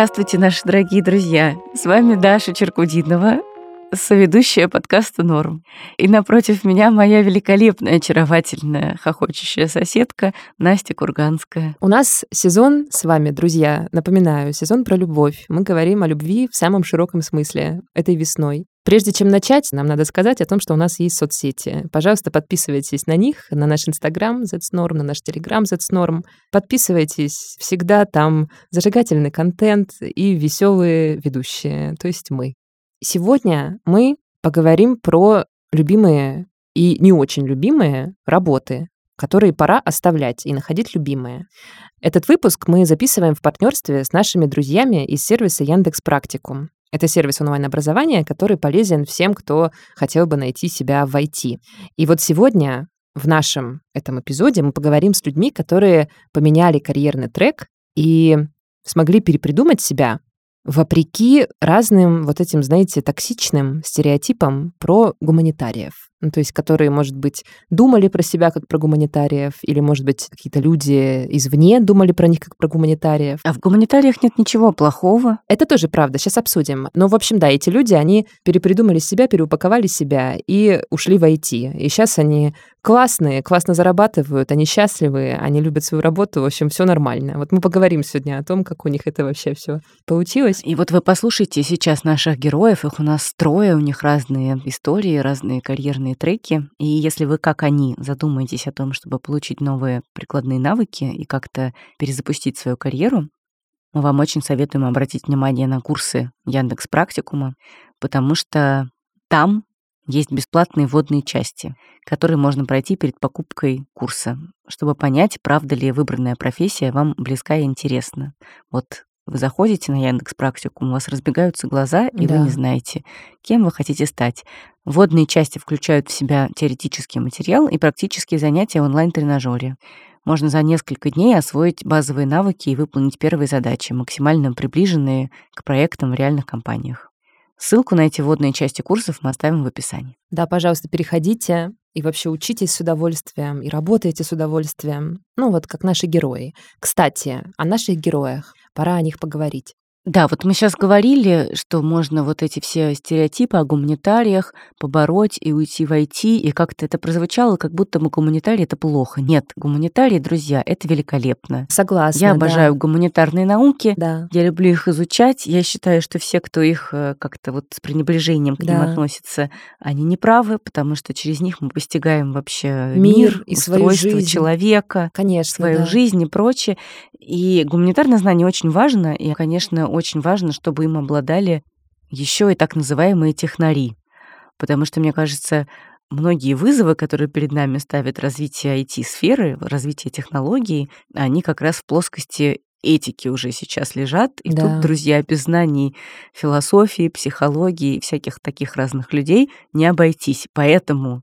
Здравствуйте, наши дорогие друзья! С вами Даша Черкудинова, соведущая подкаста «Норм». И напротив меня моя великолепная, очаровательная, хохочущая соседка Настя Курганская. У нас сезон с вами, друзья, напоминаю, сезон про любовь. Мы говорим о любви в самом широком смысле этой весной. Прежде чем начать, нам надо сказать о том, что у нас есть соцсети. Пожалуйста, подписывайтесь на них, на наш Инстаграм ZetsNorm, на наш Телеграм ZetsNorm. Подписывайтесь, всегда там зажигательный контент и веселые ведущие, то есть мы. Сегодня мы поговорим про любимые и не очень любимые работы, которые пора оставлять и находить любимые. Этот выпуск мы записываем в партнерстве с нашими друзьями из сервиса Яндекс Практикум. Это сервис онлайн-образования, который полезен всем, кто хотел бы найти себя в IT. И вот сегодня в нашем этом эпизоде мы поговорим с людьми, которые поменяли карьерный трек и смогли перепридумать себя вопреки разным вот этим, знаете, токсичным стереотипам про гуманитариев. Ну, то есть, которые, может быть, думали про себя как про гуманитариев, или, может быть, какие-то люди извне думали про них как про гуманитариев. А в гуманитариях нет ничего плохого. Это тоже правда, сейчас обсудим. Но, в общем, да, эти люди, они перепридумали себя, переупаковали себя и ушли в IT. И сейчас они классные, классно зарабатывают, они счастливы, они любят свою работу, в общем, все нормально. Вот мы поговорим сегодня о том, как у них это вообще все получилось. И вот вы послушайте сейчас наших героев, их у нас трое, у них разные истории, разные карьерные треки. И если вы, как они, задумаетесь о том, чтобы получить новые прикладные навыки и как-то перезапустить свою карьеру, мы вам очень советуем обратить внимание на курсы Яндекс Практикума, потому что там есть бесплатные вводные части, которые можно пройти перед покупкой курса, чтобы понять, правда ли выбранная профессия вам близка и интересна. Вот вы заходите на Яндекс Практикум, у вас разбегаются глаза, и да. вы не знаете, кем вы хотите стать. Вводные части включают в себя теоретический материал и практические занятия в онлайн-тренажере. Можно за несколько дней освоить базовые навыки и выполнить первые задачи, максимально приближенные к проектам в реальных компаниях. Ссылку на эти вводные части курсов мы оставим в описании. Да, пожалуйста, переходите и вообще учитесь с удовольствием и работаете с удовольствием. Ну вот как наши герои. Кстати, о наших героях. Пора о них поговорить. Да, вот мы сейчас говорили, что можно вот эти все стереотипы о гуманитариях побороть и уйти в IT, и как-то это прозвучало, как будто мы гуманитарии — это плохо. Нет, гуманитарии, друзья, это великолепно. Согласна, Я обожаю да. гуманитарные науки, да. я люблю их изучать. Я считаю, что все, кто их э, как-то вот с пренебрежением к да. ним относится, они не правы, потому что через них мы постигаем вообще мир, мир и устройство свою жизнь. человека, Конечно, свою да. жизнь и прочее. И гуманитарное знание очень важно, и, конечно, очень важно, чтобы им обладали еще и так называемые технари. Потому что, мне кажется, многие вызовы, которые перед нами ставят развитие IT-сферы, развитие технологий, они как раз в плоскости этики уже сейчас лежат. И да. тут, друзья, без знаний философии, психологии и всяких таких разных людей не обойтись. Поэтому,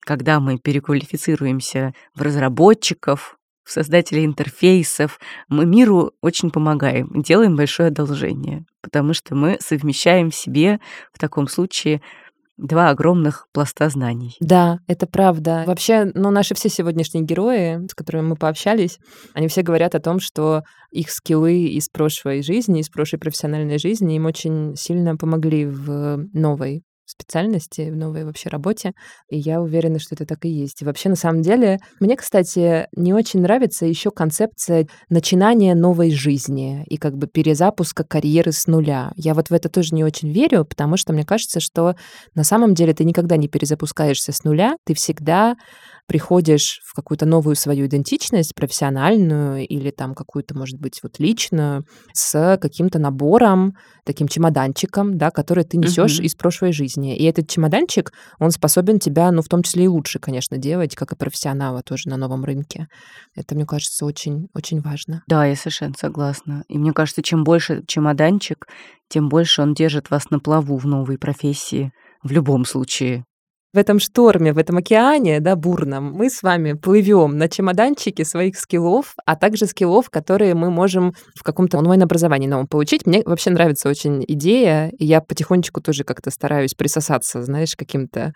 когда мы переквалифицируемся в разработчиков, создателей интерфейсов. Мы миру очень помогаем, делаем большое одолжение, потому что мы совмещаем в себе в таком случае два огромных пласта знаний. Да, это правда. Вообще, ну, наши все сегодняшние герои, с которыми мы пообщались, они все говорят о том, что их скиллы из прошлой жизни, из прошлой профессиональной жизни им очень сильно помогли в новой специальности, в новой вообще работе. И я уверена, что это так и есть. И вообще, на самом деле, мне, кстати, не очень нравится еще концепция начинания новой жизни и как бы перезапуска карьеры с нуля. Я вот в это тоже не очень верю, потому что мне кажется, что на самом деле ты никогда не перезапускаешься с нуля, ты всегда приходишь в какую-то новую свою идентичность, профессиональную или там какую-то, может быть, вот личную, с каким-то набором, таким чемоданчиком, да, который ты несешь uh-huh. из прошлой жизни. И этот чемоданчик, он способен тебя, ну, в том числе и лучше, конечно, делать, как и профессионала тоже на новом рынке. Это, мне кажется, очень, очень важно. Да, я совершенно согласна. И мне кажется, чем больше чемоданчик, тем больше он держит вас на плаву в новой профессии в любом случае в этом шторме, в этом океане, да, бурном, мы с вами плывем на чемоданчике своих скиллов, а также скиллов, которые мы можем в каком-то онлайн-образовании новом получить. Мне вообще нравится очень идея, и я потихонечку тоже как-то стараюсь присосаться, знаешь, каким-то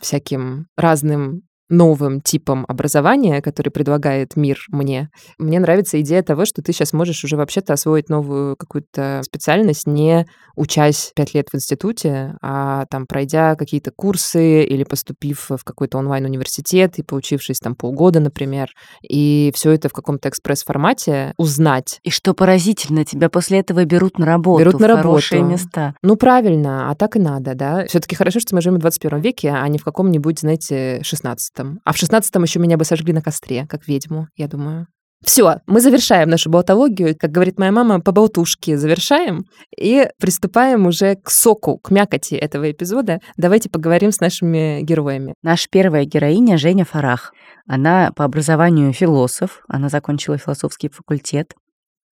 всяким разным новым типом образования, который предлагает мир мне. Мне нравится идея того, что ты сейчас можешь уже вообще-то освоить новую какую-то специальность, не учась пять лет в институте, а там пройдя какие-то курсы или поступив в какой-то онлайн-университет и поучившись там полгода, например, и все это в каком-то экспресс-формате узнать. И что поразительно, тебя после этого берут на работу. Берут на работу. хорошие места. Ну, правильно, а так и надо, да. все таки хорошо, что мы живем в 21 веке, а не в каком-нибудь, знаете, 16 16 А в 16 еще меня бы сожгли на костре, как ведьму, я думаю. Все, мы завершаем нашу болтологию, как говорит моя мама, по болтушке завершаем и приступаем уже к соку, к мякоти этого эпизода. Давайте поговорим с нашими героями. Наша первая героиня Женя Фарах. Она по образованию философ, она закончила философский факультет,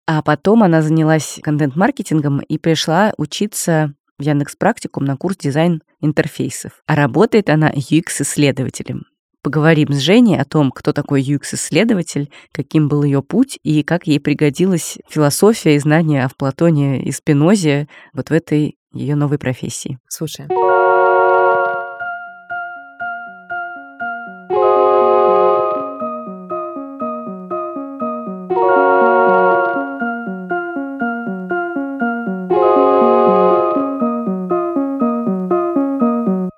а потом она занялась контент-маркетингом и пришла учиться в Яндекс Практикум на курс дизайн интерфейсов. А работает она UX-исследователем поговорим с Женей о том, кто такой UX-исследователь, каким был ее путь и как ей пригодилась философия и знания о Платоне и Спинозе вот в этой ее новой профессии. Слушаем.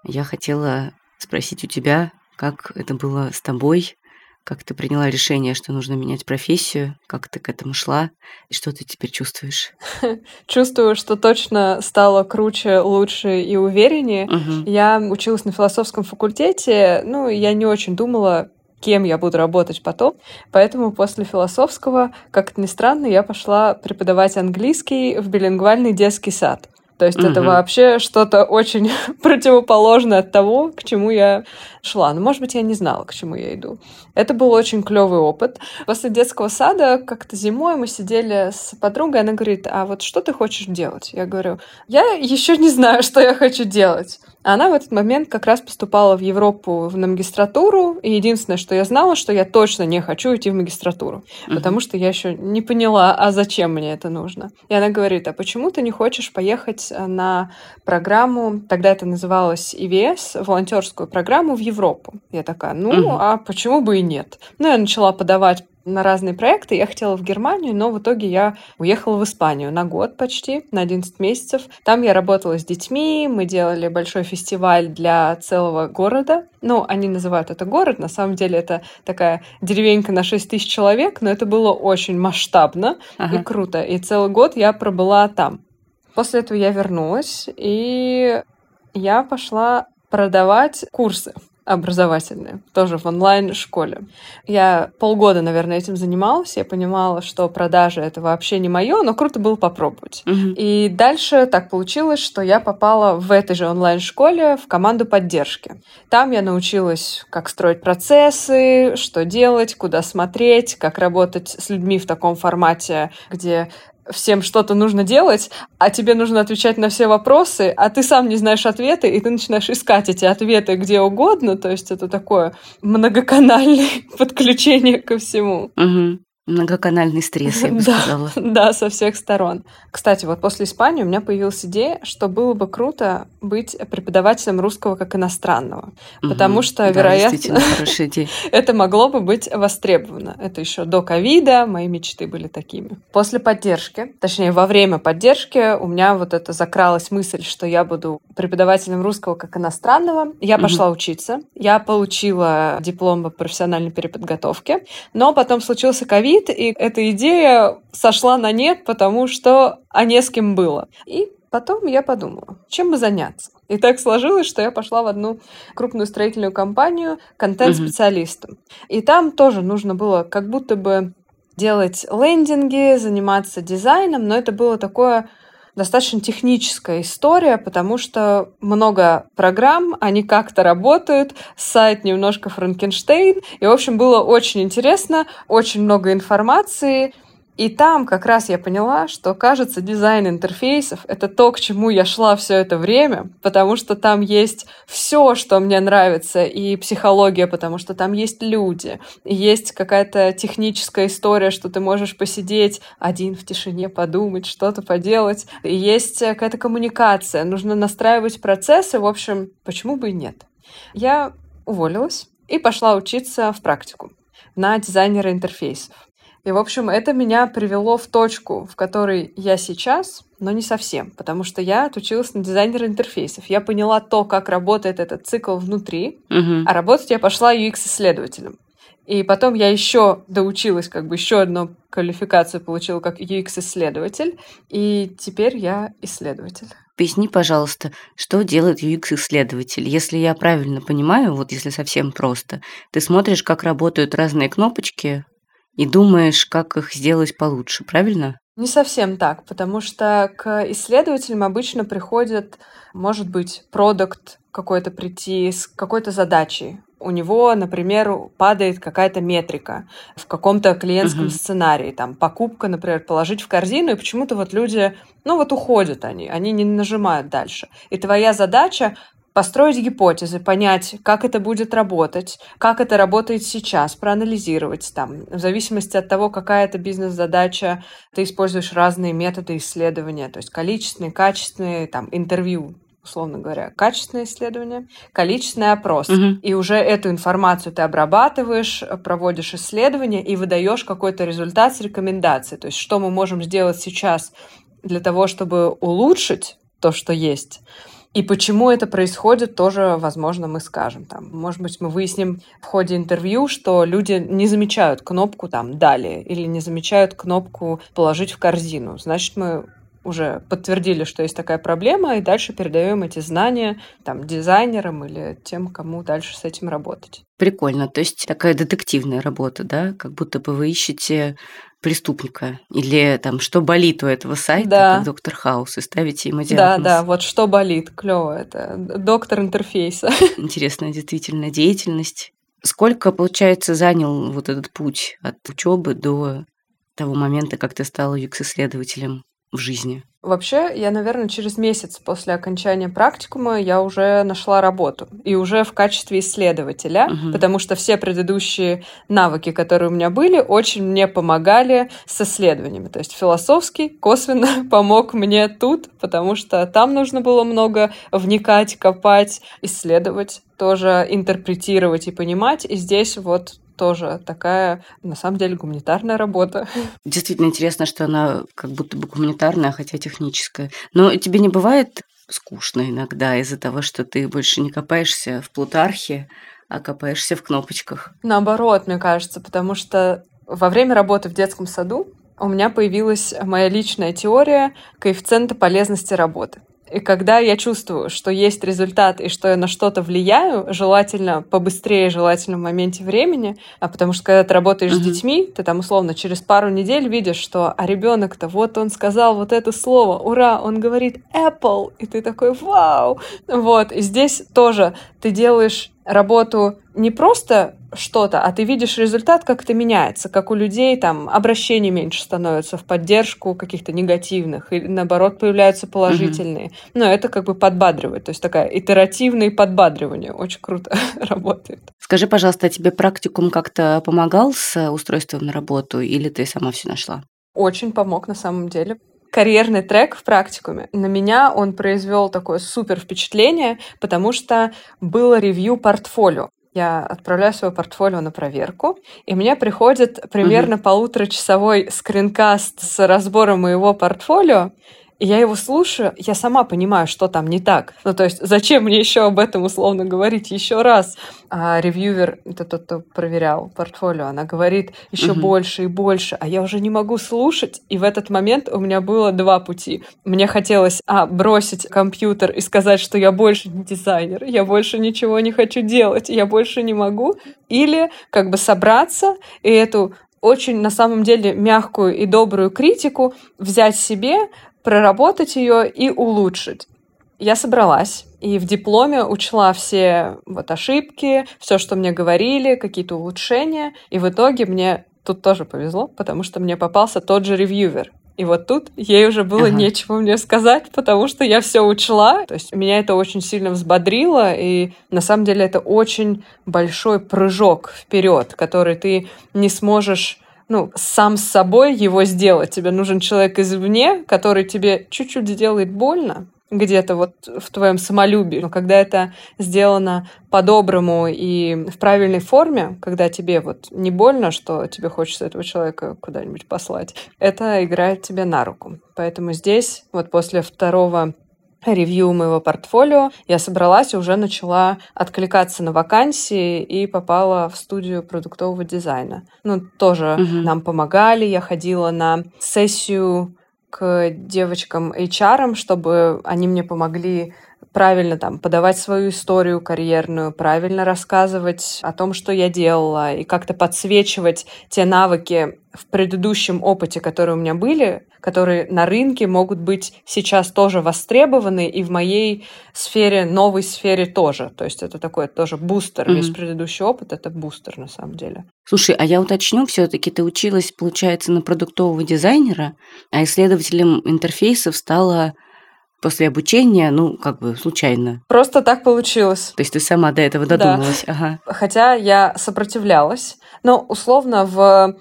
Я хотела спросить у тебя, как это было с тобой? Как ты приняла решение, что нужно менять профессию? Как ты к этому шла? И что ты теперь чувствуешь? Чувствую, что точно стало круче, лучше и увереннее. Угу. Я училась на философском факультете, ну, я не очень думала, кем я буду работать потом. Поэтому после философского, как это ни странно, я пошла преподавать английский в билингвальный детский сад. То есть угу. это вообще что-то очень противоположное от того, к чему я шла. Но, может быть, я не знала, к чему я иду. Это был очень клевый опыт. После детского сада как-то зимой мы сидели с подругой, она говорит, а вот что ты хочешь делать? Я говорю, я еще не знаю, что я хочу делать. Она в этот момент как раз поступала в Европу на магистратуру, и единственное, что я знала, что я точно не хочу идти в магистратуру, uh-huh. потому что я еще не поняла, а зачем мне это нужно. И она говорит, а почему ты не хочешь поехать э, на программу, тогда это называлось EVS, волонтерскую программу в Европу? Я такая, ну, uh-huh. а почему бы и нет? Ну, я начала подавать на разные проекты. Я хотела в Германию, но в итоге я уехала в Испанию на год почти, на 11 месяцев. Там я работала с детьми, мы делали большой фестиваль для целого города. Ну, они называют это город, на самом деле это такая деревенька на 6 тысяч человек, но это было очень масштабно ага. и круто. И целый год я пробыла там. После этого я вернулась, и я пошла продавать курсы образовательные, тоже в онлайн-школе. Я полгода, наверное, этим занималась. Я понимала, что продажи это вообще не мое, но круто было попробовать. Угу. И дальше так получилось, что я попала в этой же онлайн-школе в команду поддержки. Там я научилась, как строить процессы, что делать, куда смотреть, как работать с людьми в таком формате, где всем что-то нужно делать, а тебе нужно отвечать на все вопросы, а ты сам не знаешь ответы, и ты начинаешь искать эти ответы где угодно. То есть это такое многоканальное подключение ко всему. Угу. Многоканальный стресс, я бы да, сказала. Да, со всех сторон. Кстати, вот после Испании у меня появилась идея, что было бы круто быть преподавателем русского как иностранного. Угу. Потому что, да, вероятно, это могло бы быть востребовано. Это еще до ковида, мои мечты были такими. После поддержки, точнее, во время поддержки у меня вот это закралась мысль, что я буду преподавателем русского как иностранного. Я угу. пошла учиться. Я получила диплом по профессиональной переподготовке. Но потом случился ковид, ковид, и эта идея сошла на нет, потому что а не с кем было. И потом я подумала, чем бы заняться. И так сложилось, что я пошла в одну крупную строительную компанию контент-специалистом. Угу. И там тоже нужно было как будто бы делать лендинги, заниматься дизайном, но это было такое достаточно техническая история, потому что много программ, они как-то работают, сайт немножко Франкенштейн, и, в общем, было очень интересно, очень много информации, и там как раз я поняла, что, кажется, дизайн интерфейсов — это то, к чему я шла все это время, потому что там есть все, что мне нравится, и психология, потому что там есть люди, и есть какая-то техническая история, что ты можешь посидеть один в тишине, подумать, что-то поделать, и есть какая-то коммуникация, нужно настраивать процессы, в общем, почему бы и нет. Я уволилась, и пошла учиться в практику на дизайнера интерфейсов. И, в общем, это меня привело в точку, в которой я сейчас, но не совсем, потому что я отучилась на дизайнера интерфейсов. Я поняла то, как работает этот цикл внутри, Мгм. а работать я пошла UX-исследователем. И потом я еще доучилась, как бы еще одну квалификацию получила как UX-исследователь, и теперь я исследователь. Поясни, пожалуйста, что делает UX-исследователь? Если я правильно понимаю, вот если совсем просто, ты смотришь, как работают разные кнопочки и думаешь, как их сделать получше, правильно? Не совсем так, потому что к исследователям обычно приходит, может быть, продукт какой-то прийти с какой-то задачей. У него, например, падает какая-то метрика в каком-то клиентском Мгм. сценарии, там покупка, например, положить в корзину, и почему-то вот люди, ну вот уходят они, они не нажимают дальше. И твоя задача построить гипотезы, понять, как это будет работать, как это работает сейчас, проанализировать там. В зависимости от того, какая это бизнес-задача, ты используешь разные методы исследования, то есть количественные, качественные, там, интервью, условно говоря, качественное исследование, количественный опрос. Мгм. И уже эту информацию ты обрабатываешь, проводишь исследование и выдаешь какой-то результат с рекомендацией. То есть что мы можем сделать сейчас для того, чтобы улучшить то, что есть. И почему это происходит, тоже, возможно, мы скажем. Там, может быть, мы выясним в ходе интервью, что люди не замечают кнопку там «Далее» или не замечают кнопку «Положить в корзину». Значит, мы уже подтвердили, что есть такая проблема, и дальше передаем эти знания там, дизайнерам или тем, кому дальше с этим работать. Прикольно. То есть такая детективная работа, да? Как будто бы вы ищете преступника. Или там, что болит у этого сайта, Да. как доктор Хаус, и ставите ему Да, диагноз. да, вот что болит, клево это. Доктор интерфейса. Интересная действительно деятельность. Сколько, получается, занял вот этот путь от учебы до того момента, как ты стала UX-исследователем в жизни? Вообще, я, наверное, через месяц после окончания практикума я уже нашла работу. И уже в качестве исследователя, Мгм. потому что все предыдущие навыки, которые у меня были, очень мне помогали с исследованиями. То есть философский косвенно помог мне тут, потому что там нужно было много вникать, копать, исследовать, тоже интерпретировать и понимать. И здесь вот тоже такая, на самом деле, гуманитарная работа. Действительно интересно, что она как будто бы гуманитарная, хотя техническая. Но тебе не бывает скучно иногда из-за того, что ты больше не копаешься в Плутархе, а копаешься в кнопочках? Наоборот, мне кажется, потому что во время работы в детском саду у меня появилась моя личная теория коэффициента полезности работы. И когда я чувствую, что есть результат и что я на что-то влияю, желательно побыстрее, желательно в моменте времени, а потому что когда ты работаешь с Мгм. детьми, ты там условно через пару недель видишь, что а ребенок-то вот он сказал вот это слово, ура, он говорит Apple, и ты такой вау, вот. И здесь тоже ты делаешь работу не просто что-то, а ты видишь результат, как это меняется, как у людей там обращений меньше становится в поддержку каких-то негативных, или наоборот появляются положительные. Но это как бы подбадривает, то есть такая итеративное подбадривание, очень круто работает. Скажи, пожалуйста, а тебе практикум как-то помогал с устройством на работу, или ты сама все нашла? Очень помог на самом деле. Карьерный трек в практикуме. На меня он произвел такое супер впечатление, потому что было ревью портфолио. Я отправляю свое портфолио на проверку, и мне приходит примерно полуторачасовой скринкаст с разбором моего портфолио, я его слушаю, я сама понимаю, что там не так. Ну, то есть, зачем мне еще об этом условно говорить еще раз? А ревьювер, это тот, кто проверял портфолио, она говорит еще Мгм. больше и больше, а я уже не могу слушать. И в этот момент у меня было два пути. Мне хотелось, а, бросить компьютер и сказать, что я больше не дизайнер, я больше ничего не хочу делать, я больше не могу. Или как бы собраться и эту очень, на самом деле, мягкую и добрую критику взять себе, проработать ее и улучшить. Я собралась и в дипломе учла все вот ошибки, все, что мне говорили, какие-то улучшения. И в итоге мне тут тоже повезло, потому что мне попался тот же ревьювер. И вот тут ей уже было Ага. нечего мне сказать, потому что я все учла. То есть меня это очень сильно взбодрило, и на самом деле это очень большой прыжок вперед, который ты не сможешь ну, сам с собой его сделать. Тебе нужен человек извне, который тебе чуть-чуть сделает больно, где-то вот в твоем самолюбии. Но когда это сделано по-доброму и в правильной форме, когда тебе вот не больно, что тебе хочется этого человека куда-нибудь послать, это играет тебе на руку. Поэтому здесь вот после второго ревью моего портфолио, я собралась и уже начала откликаться на вакансии и попала в студию продуктового дизайна. Ну, тоже угу. нам помогали, я ходила на сессию к девочкам HR, чтобы они мне помогли правильно там подавать свою историю карьерную, правильно рассказывать о том, что я делала, и как-то подсвечивать те навыки в предыдущем опыте, которые у меня были, которые на рынке могут быть сейчас тоже востребованы, и в моей сфере, новой сфере тоже. То есть это такой тоже бустер. Mm-hmm. Весь предыдущий опыт — это бустер на самом деле. Слушай, а я уточню, все таки ты училась, получается, на продуктового дизайнера, а исследователем интерфейсов стала после обучения, ну, как бы случайно. Просто так получилось. То есть ты сама до этого додумалась, да. ага. Хотя я сопротивлялась. Но условно в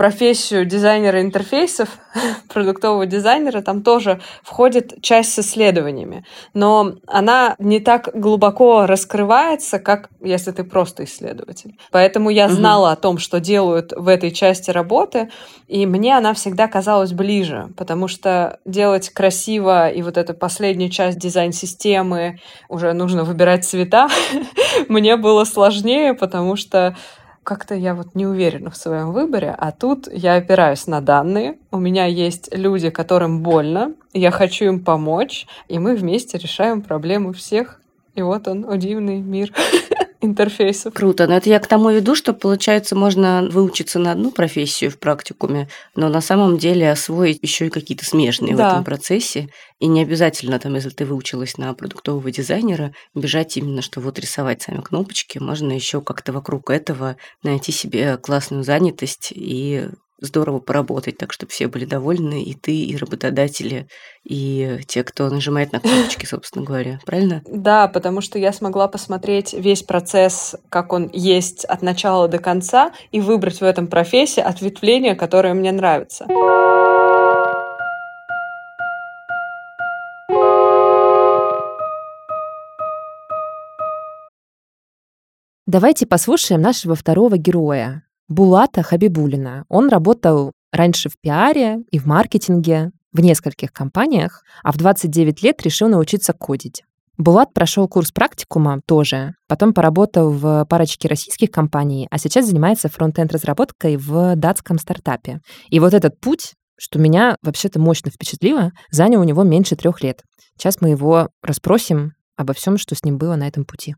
профессию дизайнера интерфейсов, продуктового дизайнера, там тоже входит часть с исследованиями. Но она не так глубоко раскрывается, как если ты просто исследователь. Поэтому я знала угу. о том, что делают в этой части работы, и мне она всегда казалась ближе, потому что делать красиво и вот эту последнюю часть дизайн-системы уже нужно выбирать цвета, мне было сложнее, потому что как-то я вот не уверена в своем выборе, а тут я опираюсь на данные, у меня есть люди, которым больно, я хочу им помочь, и мы вместе решаем проблемы всех. И вот он, о дивный мир. интерфейсов. Круто. Но это я к тому веду, что, получается, можно выучиться на одну профессию в практикуме, но на самом деле освоить еще и какие-то смежные да. в этом процессе. И не обязательно, там, если ты выучилась на продуктового дизайнера, бежать именно, что вот рисовать сами кнопочки. Можно еще как-то вокруг этого найти себе классную занятость и здорово поработать, так чтобы все были довольны, и ты, и работодатели, и те, кто нажимает на кнопочки, собственно говоря. Правильно? Да, потому что я смогла посмотреть весь процесс, как он есть от начала до конца, и выбрать в этом профессии ответвление, которое мне нравится. Давайте послушаем нашего второго героя, Булата Хабибулина. Он работал раньше в пиаре и в маркетинге в нескольких компаниях, а в 29 лет решил научиться кодить. Булат прошел курс практикума тоже, потом поработал в парочке российских компаний, а сейчас занимается фронт-энд разработкой в датском стартапе. И вот этот путь, что меня вообще-то мощно впечатлило, занял у него меньше трех лет. Сейчас мы его расспросим обо всем, что с ним было на этом пути.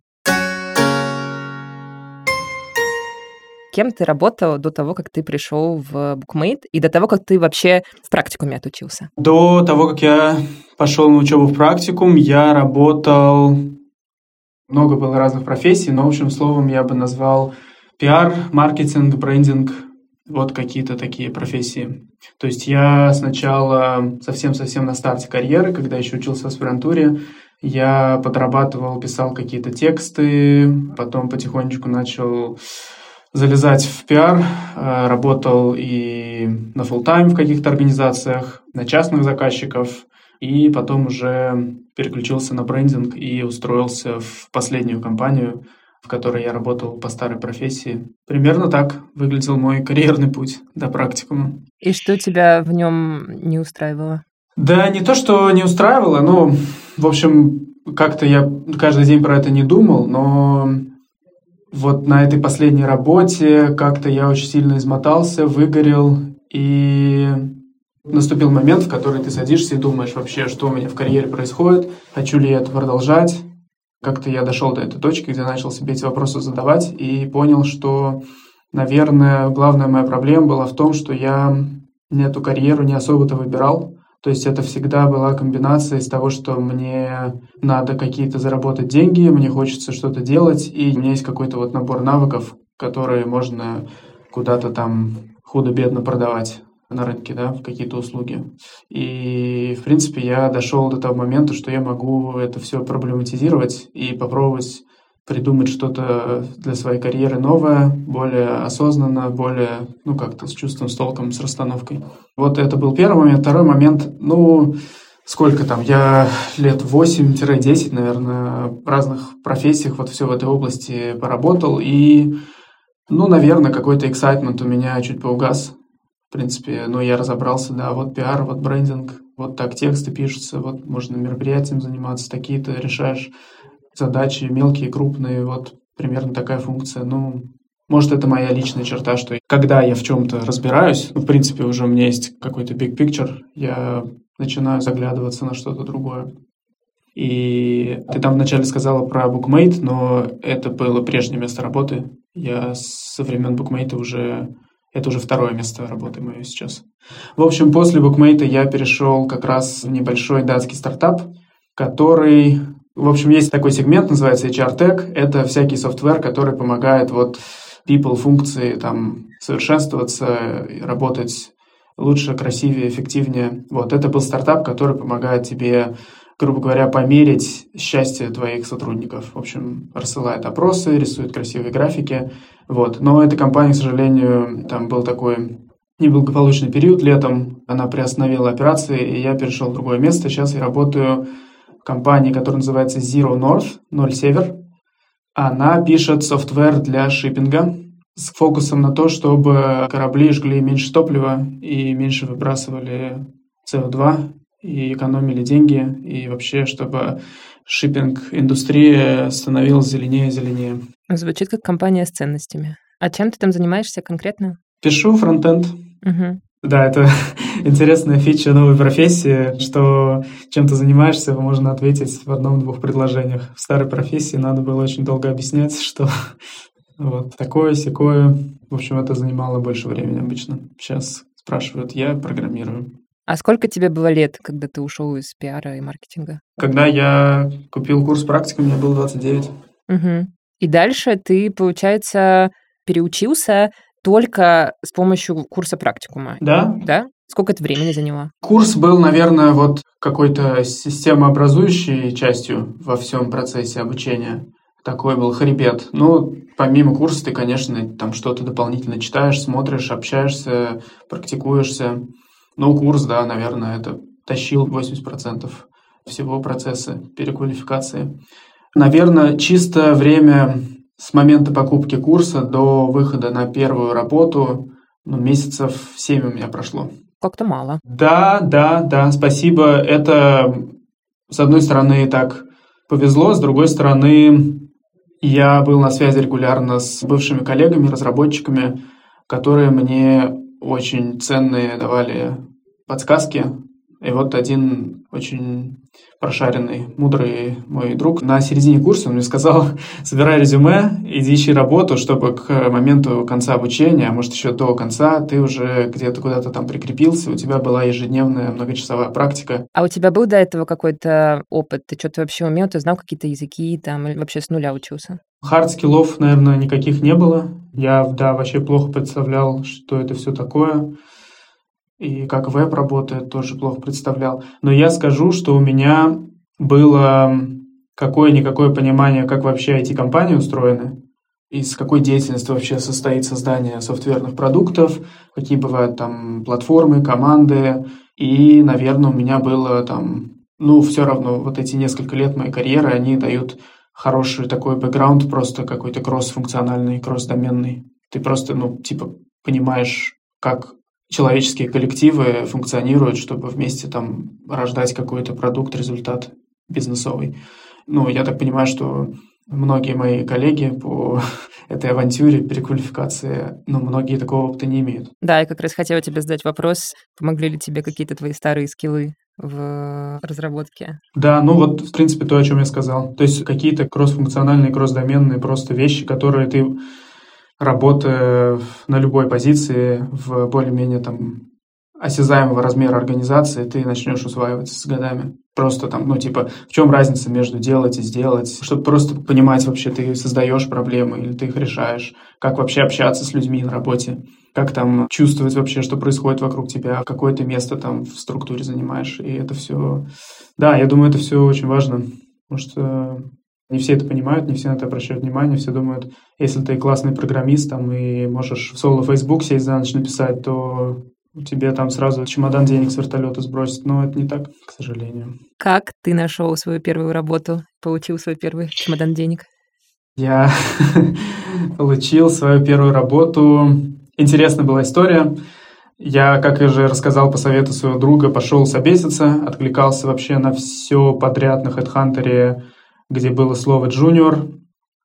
Кем ты работал до того, как ты пришел в Bookmate и до того, как ты вообще в практикуме отучился? До того, как я пошел на учебу в практикум, я работал... Много было разных профессий, но общим словом я бы назвал пиар, маркетинг, брендинг, вот какие-то такие профессии. То есть я сначала совсем-совсем на старте карьеры, когда еще учился в аспирантуре, я подрабатывал, писал какие-то тексты, потом потихонечку начал залезать в пиар, э, работал и на full тайм в каких-то организациях, на частных заказчиков, и потом уже переключился на брендинг и устроился в последнюю компанию, в которой я работал по старой профессии. Примерно так выглядел мой карьерный путь до практикума. И что тебя в нем не устраивало? Да, не то, что не устраивало, но, в общем, как-то я каждый день про это не думал, но вот на этой последней работе как-то я очень сильно измотался, выгорел, и наступил момент, в который ты садишься и думаешь вообще, что у меня в карьере происходит, хочу ли я это продолжать. Как-то я дошел до этой точки, где начал себе эти вопросы задавать и понял, что, наверное, главная моя проблема была в том, что я эту карьеру не особо-то выбирал. То есть это всегда была комбинация из того, что мне надо какие-то заработать деньги, мне хочется что-то делать, и у меня есть какой-то вот набор навыков, которые можно куда-то там худо-бедно продавать на рынке, да, в какие-то услуги. И, в принципе, я дошел до того момента, что я могу это все проблематизировать и попробовать придумать что-то для своей карьеры новое, более осознанно, более, ну, как-то с чувством, с толком, с расстановкой. Вот это был первый момент. Второй момент, ну, сколько там, я лет 8-10, наверное, в разных профессиях вот все в этой области поработал, и, ну, наверное, какой-то эксайтмент у меня чуть поугас, в принципе, но я разобрался, да, вот пиар, вот брендинг, вот так тексты пишутся, вот можно мероприятием заниматься, такие-то решаешь задачи, мелкие, крупные, вот примерно такая функция, ну, может, это моя личная черта, что когда я в чем-то разбираюсь, ну, в принципе, уже у меня есть какой-то big picture, я начинаю заглядываться на что-то другое. И ты там вначале сказала про Bookmate, но это было прежнее место работы. Я со времен Bookmate уже... Это уже второе место работы мое сейчас. В общем, после Bookmate я перешел как раз в небольшой датский стартап, который... В общем, есть такой сегмент, называется HR Tech. Это всякий софтвер, который помогает вот people функции там совершенствоваться, работать лучше, красивее, эффективнее. Вот это был стартап, который помогает тебе, грубо говоря, померить счастье твоих сотрудников. В общем, рассылает опросы, рисует красивые графики. Вот. Но эта компания, к сожалению, там был такой неблагополучный период летом. Она приостановила операции, и я перешел в другое место. Сейчас я работаю в компании, которая называется Zero North, Ноль Север. Она пишет софтвер для шиппинга с фокусом на то, чтобы корабли жгли меньше топлива и меньше выбрасывали СО2 и экономили деньги, и вообще, чтобы шиппинг-индустрия становилась зеленее и зеленее. Звучит как компания с ценностями. А чем ты там занимаешься конкретно? Пишу фронтенд. Угу. Да, это интересная фича новой профессии, что чем ты занимаешься, можно ответить в одном-двух предложениях. В старой профессии надо было очень долго объяснять, что вот такое, секое. В общем, это занимало больше времени обычно. Сейчас спрашивают, я программирую. А сколько тебе было лет, когда ты ушел из пиара и маркетинга? Когда я купил курс практики, мне было 29. Угу. И дальше ты, получается, переучился только с помощью курса практикума. Да. Да? Сколько это времени заняло? Курс был, наверное, вот какой-то системообразующей частью во всем процессе обучения. Такой был хребет. Ну, помимо курса ты, конечно, там что-то дополнительно читаешь, смотришь, общаешься, практикуешься. Ну, курс, да, наверное, это тащил 80% всего процесса переквалификации. Наверное, чисто время с момента покупки курса до выхода на первую работу, ну, месяцев 7 у меня прошло. Как-то мало. Да, да, да, спасибо. Это, с одной стороны, так повезло, с другой стороны, я был на связи регулярно с бывшими коллегами, разработчиками, которые мне очень ценные давали подсказки. И вот один очень прошаренный, мудрый мой друг. На середине курса он мне сказал, собирай резюме, иди ищи работу, чтобы к моменту конца обучения, а может еще до конца, ты уже где-то куда-то там прикрепился, у тебя была ежедневная многочасовая практика. А у тебя был до этого какой-то опыт? Ты что-то вообще умел? Ты знал какие-то языки там или вообще с нуля учился? Хард-скиллов, наверное, никаких не было. Я, да, вообще плохо представлял, что это все такое и как веб работает, тоже плохо представлял. Но я скажу, что у меня было какое-никакое понимание, как вообще IT-компании устроены, из какой деятельности вообще состоит создание софтверных продуктов, какие бывают там платформы, команды. И, наверное, у меня было там, ну, все равно вот эти несколько лет моей карьеры, они дают хороший такой бэкграунд, просто какой-то кросс-функциональный, кросс-доменный. Ты просто, ну, типа, понимаешь, как человеческие коллективы функционируют, чтобы вместе там рождать какой-то продукт, результат бизнесовый. Ну, я так понимаю, что многие мои коллеги по этой авантюре переквалификации, ну, многие такого опыта не имеют. Да, я как раз хотела тебе задать вопрос, помогли ли тебе какие-то твои старые скиллы в разработке? Да, ну вот, в принципе, то, о чем я сказал. То есть какие-то кросс-функциональные, кросс-доменные просто вещи, которые ты работая на любой позиции в более-менее там осязаемого размера организации, ты начнешь усваиваться с годами. Просто там, ну, типа, в чем разница между делать и сделать, чтобы просто понимать вообще, ты создаешь проблемы или ты их решаешь, как вообще общаться с людьми на работе, как там чувствовать вообще, что происходит вокруг тебя, какое ты место там в структуре занимаешь, и это все... Да, я думаю, это все очень важно, потому что не все это понимают, не все на это обращают внимание, все думают, если ты классный программист там, и можешь в соло Facebook сесть за ночь написать, то тебе там сразу чемодан денег с вертолета сбросят. Но это не так, к сожалению. Как ты нашел свою первую работу, получил свой первый чемодан денег? Я получил свою первую работу. Интересная была история. Я, как и уже рассказал по совету своего друга, пошел собеситься, откликался вообще на все подряд на HeadHunter, где было слово «джуниор»,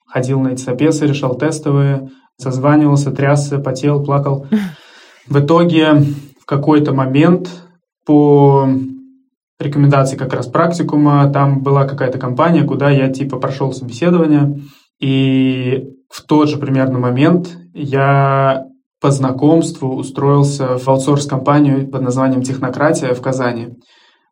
ходил на эти собесы, решал тестовые, созванивался, трясся, потел, плакал. В итоге в какой-то момент по рекомендации как раз практикума, там была какая-то компания, куда я типа прошел собеседование, и в тот же примерно момент я по знакомству устроился в аутсорс-компанию под названием «Технократия» в Казани.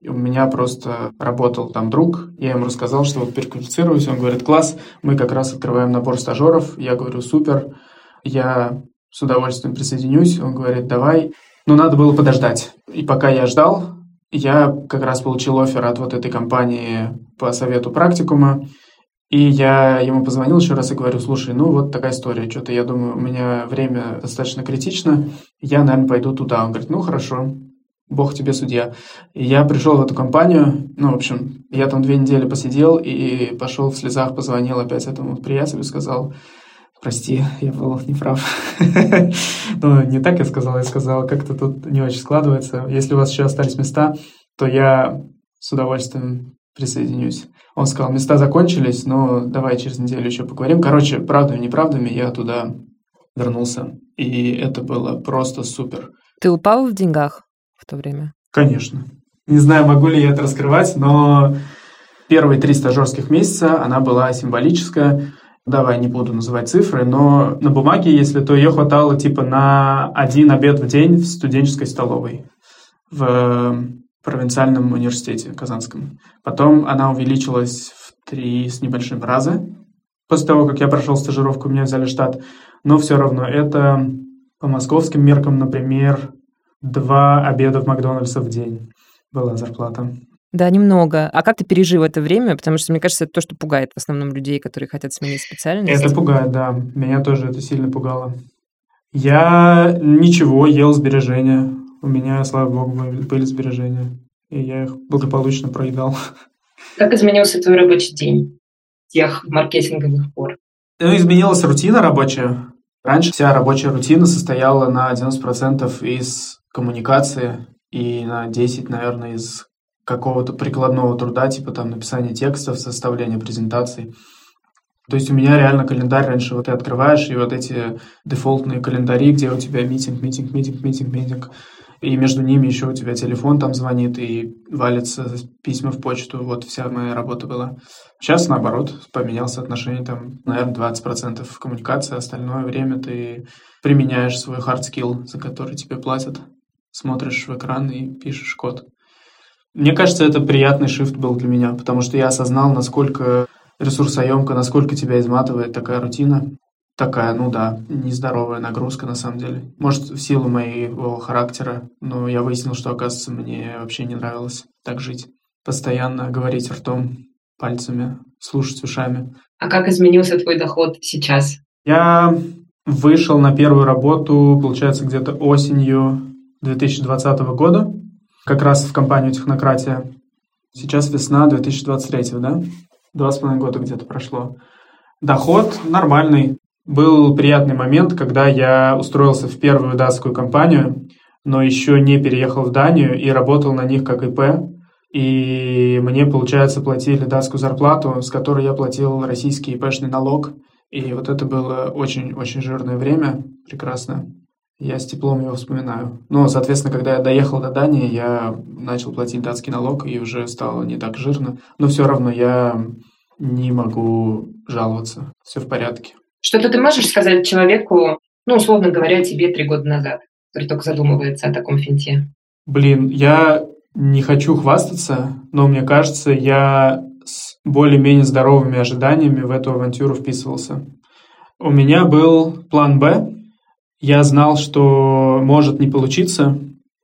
У меня просто работал там друг, я ему рассказал, что вот переквалифицируюсь, он говорит, класс, мы как раз открываем набор стажеров, я говорю, супер, я с удовольствием присоединюсь, он говорит, давай, но надо было подождать. И пока я ждал, я как раз получил офер от вот этой компании по совету практикума, и я ему позвонил еще раз и говорю, слушай, ну вот такая история, что-то я думаю, у меня время достаточно критично, я, наверное, пойду туда. Он говорит, ну хорошо, бог тебе судья. Я пришел в эту компанию, ну, в общем, я там две недели посидел и пошел в слезах, позвонил опять этому приятелю, сказал, прости, я был неправ. Ну, не так я сказал, я сказал, как-то тут не очень складывается. Если у вас еще остались места, то я с удовольствием присоединюсь. Он сказал, места закончились, но давай через неделю еще поговорим. Короче, правдами, неправдами я туда вернулся. И это было просто супер. Ты упал в деньгах в то время? Конечно. Не знаю, могу ли я это раскрывать, но первые три стажерских месяца она была символическая. Давай не буду называть цифры, но на бумаге, если то ее хватало типа на один обед в день в студенческой столовой в провинциальном университете казанском. Потом она увеличилась в три с небольшим раза. После того, как я прошел стажировку, меня взяли штат. Но все равно это по московским меркам, например, два обеда в Макдональдсе в день была зарплата. Да, немного. А как ты пережил это время? Потому что, мне кажется, это то, что пугает в основном людей, которые хотят сменить специальность. Это пугает, да. Меня тоже это сильно пугало. Я ничего, ел сбережения. У меня, слава богу, были сбережения, и я их благополучно проедал. Как изменился твой рабочий день тех маркетинговых пор? Ну, изменилась рутина рабочая. Раньше вся рабочая рутина состояла на 90% из коммуникации и на 10, наверное, из какого-то прикладного труда, типа там написания текстов, составления презентаций. То есть у меня реально календарь раньше вот ты открываешь, и вот эти дефолтные календари, где у тебя митинг, митинг, митинг, митинг, митинг, и между ними еще у тебя телефон там звонит и валится письма в почту. Вот вся моя работа была. Сейчас, наоборот, поменялся отношение, там, наверное, 20% коммуникации, остальное время ты применяешь свой skill, за который тебе платят. Смотришь в экран и пишешь код. Мне кажется, это приятный шифт был для меня, потому что я осознал, насколько ресурсоемко, насколько тебя изматывает такая рутина такая, ну да, нездоровая нагрузка на самом деле. Может, в силу моего характера, но я выяснил, что, оказывается, мне вообще не нравилось так жить. Постоянно говорить ртом, пальцами, слушать ушами. А как изменился твой доход сейчас? Я вышел на первую работу, получается, где-то осенью 2020 года, как раз в компанию «Технократия». Сейчас весна 2023, да? Два с половиной года где-то прошло. Доход нормальный, был приятный момент, когда я устроился в первую датскую компанию, но еще не переехал в Данию и работал на них как ИП. И мне, получается, платили датскую зарплату, с которой я платил российский ИПшный налог. И вот это было очень-очень жирное время, прекрасно. Я с теплом его вспоминаю. Но, соответственно, когда я доехал до Дании, я начал платить датский налог, и уже стало не так жирно. Но все равно я не могу жаловаться. Все в порядке. Что-то ты можешь сказать человеку, ну, условно говоря, тебе три года назад, который только задумывается о таком финте? Блин, я не хочу хвастаться, но мне кажется, я с более-менее здоровыми ожиданиями в эту авантюру вписывался. У меня был план «Б». Я знал, что может не получиться.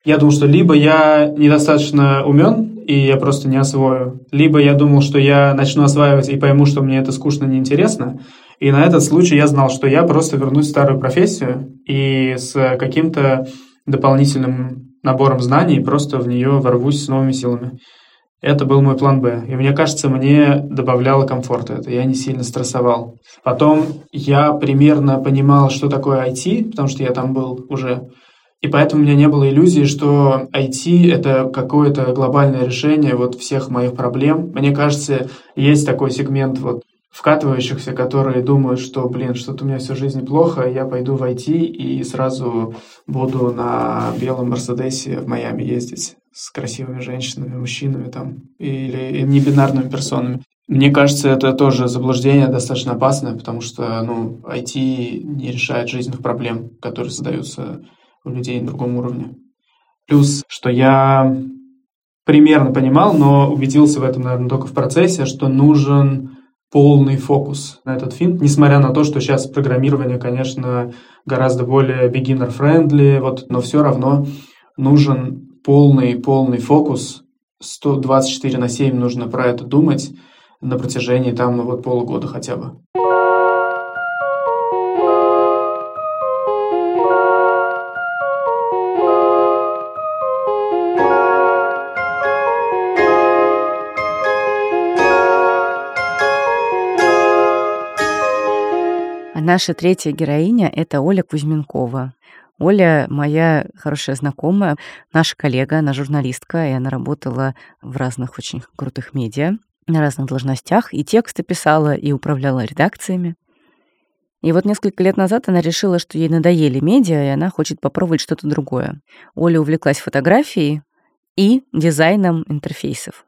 Я думал, что либо я недостаточно умен, и я просто не освою, либо я думал, что я начну осваивать и пойму, что мне это скучно, неинтересно, и на этот случай я знал, что я просто вернусь в старую профессию и с каким-то дополнительным набором знаний просто в нее ворвусь с новыми силами. Это был мой план «Б». И мне кажется, мне добавляло комфорта это. Я не сильно стрессовал. Потом я примерно понимал, что такое IT, потому что я там был уже. И поэтому у меня не было иллюзии, что IT — это какое-то глобальное решение вот всех моих проблем. Мне кажется, есть такой сегмент вот вкатывающихся, которые думают, что, блин, что-то у меня всю жизнь плохо, я пойду в IT и сразу буду на белом Мерседесе в Майами ездить с красивыми женщинами, мужчинами там или небинарными персонами. Мне кажется, это тоже заблуждение достаточно опасное, потому что ну, IT не решает жизненных проблем, которые задаются у людей на другом уровне. Плюс, что я примерно понимал, но убедился в этом, наверное, только в процессе, что нужен полный фокус на этот фильм, несмотря на то, что сейчас программирование, конечно, гораздо более beginner-friendly, вот, но все равно нужен полный-полный фокус, 124 на 7 нужно про это думать на протяжении там, вот полугода хотя бы. Наша третья героиня — это Оля Кузьменкова. Оля моя хорошая знакомая, наша коллега, она журналистка, и она работала в разных очень крутых медиа, на разных должностях, и тексты писала, и управляла редакциями. И вот несколько лет назад она решила, что ей надоели медиа, и она хочет попробовать что-то другое. Оля увлеклась фотографией и дизайном интерфейсов.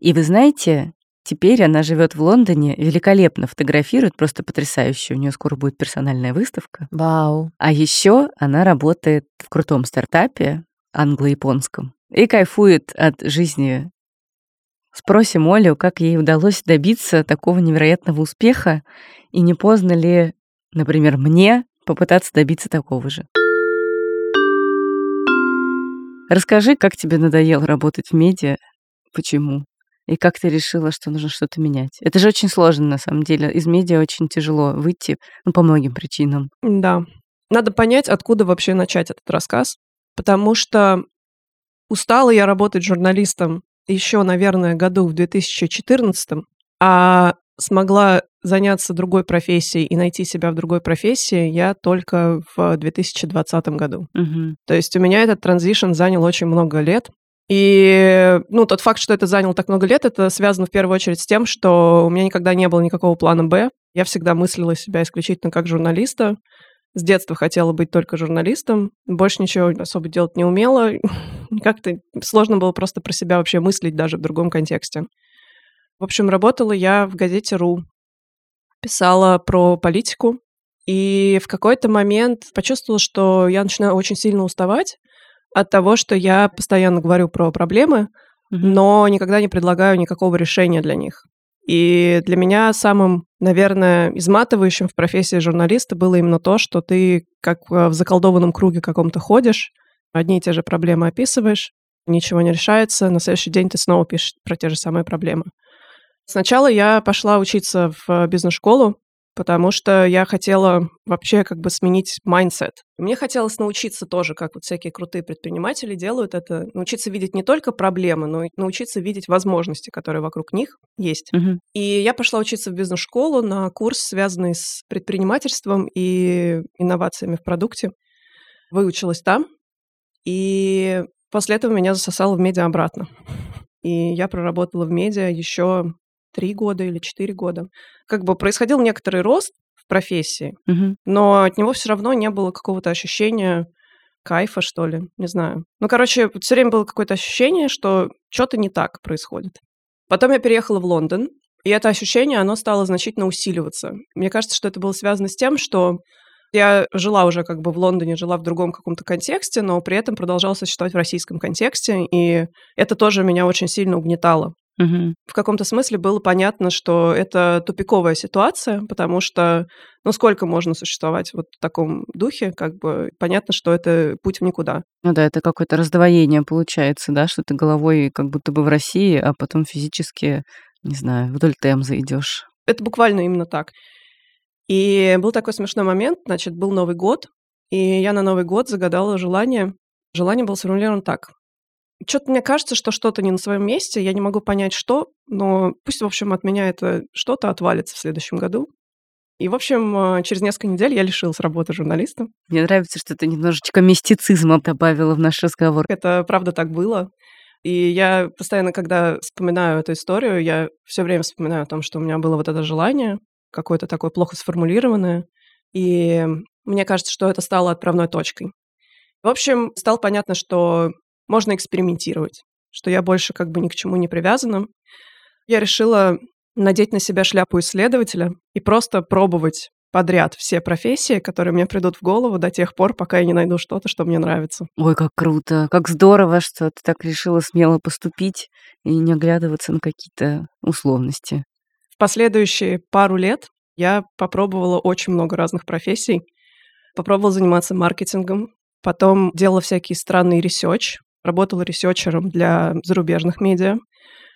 И вы знаете, Теперь она живет в Лондоне, великолепно фотографирует, просто потрясающе. У нее скоро будет персональная выставка. Вау. А еще она работает в крутом стартапе англо-японском и кайфует от жизни. Спросим Олю, как ей удалось добиться такого невероятного успеха, и не поздно ли, например, мне попытаться добиться такого же. Расскажи, как тебе надоело работать в медиа, почему? И как ты решила, что нужно что-то менять? Это же очень сложно, на самом деле. Из медиа очень тяжело выйти, ну, по многим причинам. Да. Надо понять, откуда вообще начать этот рассказ, потому что устала я работать журналистом еще, наверное, году в 2014, а смогла заняться другой профессией и найти себя в другой профессии я только в 2020 году. Угу. То есть у меня этот транзишн занял очень много лет, и, ну, тот факт, что это заняло так много лет, это связано в первую очередь с тем, что у меня никогда не было никакого плана «Б». Я всегда мыслила себя исключительно как журналиста. С детства хотела быть только журналистом. Больше ничего особо делать не умела. Как-то сложно было просто про себя вообще мыслить даже в другом контексте. В общем, работала я в газете «Ру». Писала про политику. И в какой-то момент почувствовала, что я начинаю очень сильно уставать от того, что я постоянно говорю про проблемы, но никогда не предлагаю никакого решения для них. И для меня самым, наверное, изматывающим в профессии журналиста было именно то, что ты как в заколдованном круге каком-то ходишь, одни и те же проблемы описываешь, ничего не решается, на следующий день ты снова пишешь про те же самые проблемы. Сначала я пошла учиться в бизнес-школу, потому что я хотела вообще как бы сменить mindset. Мне хотелось научиться тоже, как вот всякие крутые предприниматели делают это, научиться видеть не только проблемы, но и научиться видеть возможности, которые вокруг них есть. Угу. И я пошла учиться в бизнес-школу на курс, связанный с предпринимательством и инновациями в продукте. Выучилась там, и после этого меня засосало в медиа обратно. И я проработала в медиа еще три года или четыре года. Как бы происходил некоторый рост в профессии, угу. но от него все равно не было какого-то ощущения кайфа, что ли, не знаю. Ну, короче, все время было какое-то ощущение, что что-то не так происходит. Потом я переехала в Лондон, и это ощущение, оно стало значительно усиливаться. Мне кажется, что это было связано с тем, что я жила уже как бы в Лондоне, жила в другом каком-то контексте, но при этом продолжала существовать в российском контексте, и это тоже меня очень сильно угнетало. Угу. В каком-то смысле было понятно, что это тупиковая ситуация, потому что, ну, сколько можно существовать вот в таком духе, как бы понятно, что это путь в никуда. Ну да, это какое-то раздвоение получается, да, что ты головой как будто бы в России, а потом физически, не знаю, вдоль Темзы идешь. Это буквально именно так. И был такой смешной момент, значит, был Новый год, И я на Новый год загадала желание. Желание было сформулировано так. Что-то мне кажется, что что-то не на своем месте, я не могу понять, что, но пусть, в общем, от меня это что-то отвалится в следующем году. И, в общем, э, через несколько недель я лишилась работы журналиста. Мне нравится, что ты немножечко мистицизма добавила в наш разговор. Это правда так было. И я постоянно, когда вспоминаю эту историю, я все время вспоминаю о том, что у меня было вот это желание, какое-то такое плохо сформулированное. И мне кажется, что это стало отправной точкой. В общем, стало понятно, что можно экспериментировать, что я больше как бы ни к чему не привязана. Я решила надеть на себя шляпу исследователя и просто пробовать подряд все профессии, которые мне придут в голову до тех пор, пока я не найду что-то, что мне нравится. Ой, как круто, как здорово, что ты так решила смело поступить и не оглядываться на какие-то условности. В последующие пару лет я попробовала очень много разных профессий. Попробовала заниматься маркетингом, потом делала всякие странные research, работала ресерчером для зарубежных медиа.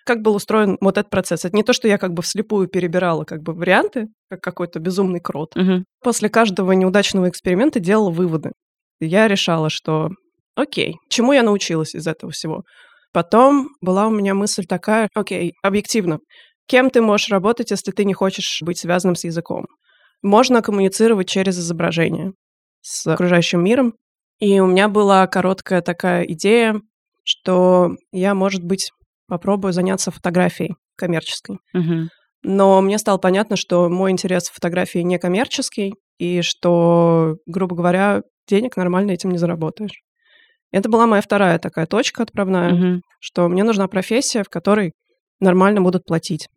Как был устроен вот этот процесс? Это не то, что я как бы вслепую перебирала как бы варианты, как какой-то безумный крот. Мгм. После каждого неудачного эксперимента делала выводы. Я решала, что окей, чему я научилась из этого всего? Потом была у меня мысль такая, окей, объективно, кем ты можешь работать, если ты не хочешь быть связанным с языком? Можно коммуницировать через изображение с окружающим миром. И у меня была короткая такая идея, что я, может быть, попробую заняться фотографией коммерческой. Мгм. Но мне стало понятно, что мой интерес в фотографии не коммерческий, и что, грубо говоря, денег нормально этим не заработаешь. Это была моя вторая такая точка отправная, Мгм. что мне нужна профессия, в которой нормально будут платить.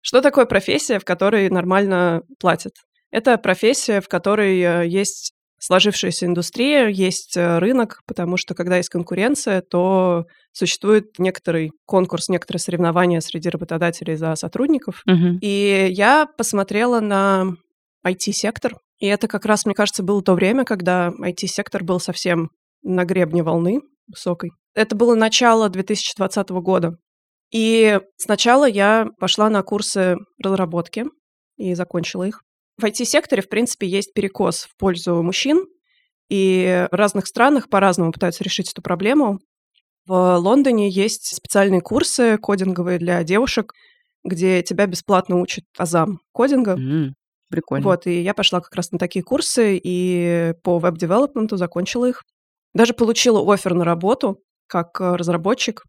Что такое профессия, в которой нормально платят? Это профессия, в которой э, есть сложившаяся индустрия, есть э, рынок, потому что когда есть конкуренция, то существует некоторый конкурс, некоторые соревнования среди работодателей за сотрудников. Мгм. И я посмотрела на IT-сектор, и это как раз, мне кажется, было то время, когда IT-сектор был совсем на гребне волны высокой. Это было начало 2020 года. И сначала я пошла на курсы разработки и закончила их. В IT-секторе, в принципе, есть перекос в пользу мужчин, и в разных странах по-разному пытаются решить эту проблему. В Лондоне есть специальные курсы кодинговые для девушек, где тебя бесплатно учат азам кодинга. М, Прикольно. Вот, и я пошла как раз на такие курсы и по веб-девелопменту закончила их. Даже получила офер на работу как э, разработчик,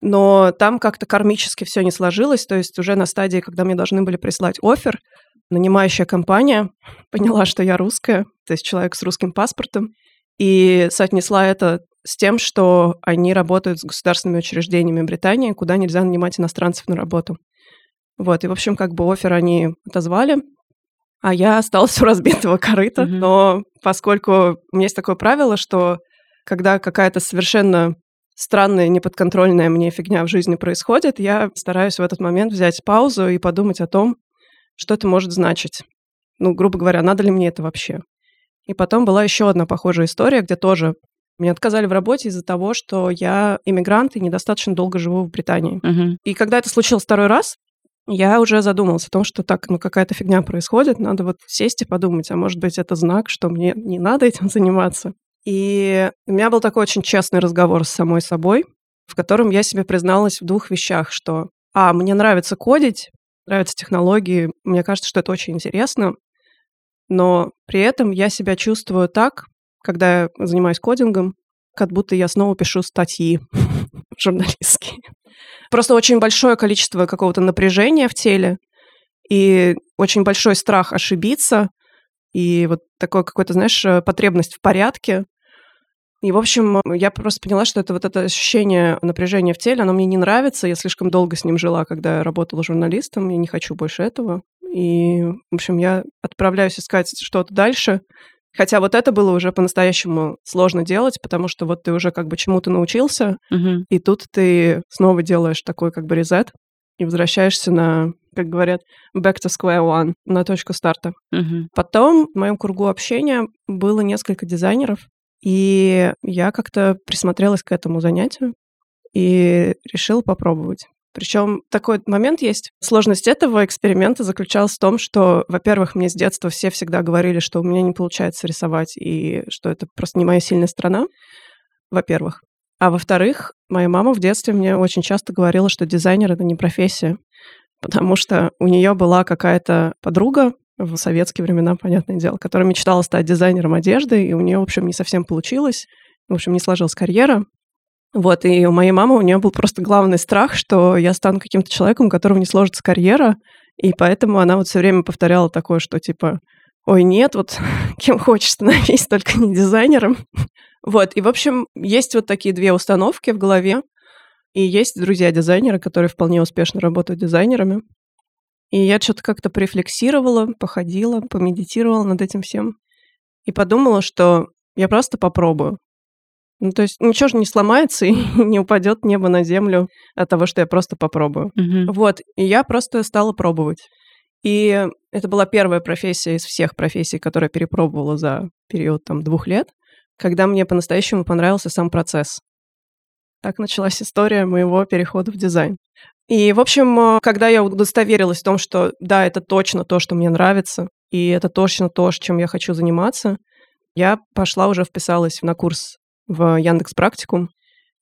но там как-то кармически все не сложилось, то есть уже на стадии, когда мне должны были прислать офер, нанимающая компания поняла, что я русская, то есть человек с русским паспортом, и соотнесла это с тем, что они работают с государственными учреждениями Британии, куда нельзя нанимать иностранцев на работу. Вот, и, в общем, как бы офер они отозвали, а я осталась у разбитого корыта. Мгм. Но поскольку у меня есть такое правило, что когда какая-то совершенно странная, неподконтрольная мне фигня в жизни происходит, я стараюсь в этот момент взять паузу и подумать о том, что это может значить. Ну, грубо говоря, надо ли мне это вообще. И потом была еще одна похожая история, где тоже меня отказали в работе из-за того, что я иммигрант и недостаточно долго живу в Британии. Мгм. И когда это случилось второй раз, я уже задумалась о том, что так, ну какая-то фигня происходит, надо вот сесть и подумать, а может быть это знак, что мне не надо этим заниматься. И у меня был такой очень честный разговор с самой собой, в котором я себе призналась в двух вещах, что, а, мне нравится кодить, нравятся технологии, мне кажется, что это очень интересно, но при этом я себя чувствую так, когда я занимаюсь кодингом, как будто я снова пишу статьи журналистские. Просто очень большое количество какого-то напряжения в теле и очень большой страх ошибиться, и вот такое какое-то, знаешь, э, потребность в порядке. И, в общем, я просто поняла, что это вот это ощущение напряжения в теле, оно мне не нравится. Я слишком долго с ним жила, когда я работала журналистом, я не хочу больше этого. И, в общем, я отправляюсь искать что-то дальше. Хотя вот это было уже по-настоящему сложно делать, потому что вот ты уже как бы чему-то научился, Мгм. и тут ты снова делаешь такой как бы резет и возвращаешься на, как говорят, back to square one, на точку старта. Мгм. Потом в моем кругу общения было несколько дизайнеров, и я как-то присмотрелась к этому занятию и решила попробовать. Причем такой момент есть. Сложность этого эксперимента заключалась в том, что, во-первых, мне с детства все всегда говорили, что у меня не получается рисовать и что это просто не моя сильная сторона, во-первых. А во-вторых, моя мама в детстве мне очень часто говорила, что дизайнер — это не профессия, потому что у нее была какая-то подруга в советские времена, понятное дело, которая мечтала стать дизайнером одежды, и у нее, в общем, не совсем получилось. В общем, не сложилась карьера. Вот, и у моей мамы, у нее был просто главный страх, что я стану каким-то человеком, у которого не сложится карьера, и поэтому она вот все время повторяла такое, что типа, ой, нет, вот кем хочешь становись, только не дизайнером. Вот, и, в общем, есть вот такие две установки в голове, и есть друзья-дизайнеры, которые вполне успешно работают дизайнерами. И я что-то как-то порефлексировала, походила, помедитировала над этим всем и подумала, что я просто попробую. Ну, то есть ничего же не сломается и не упадет небо на землю от того, что я просто попробую. Мгм. Вот, и я просто стала пробовать. И это была первая профессия из всех профессий, которые я перепробовала за период там двух лет, когда мне по-настоящему понравился сам процесс. Так началась история моего перехода в дизайн. И, в общем, э, когда я удостоверилась в том, что да, это точно то, что мне нравится, и это точно то, чем я хочу заниматься, я пошла уже вписалась на курс в Яндекс Практикум,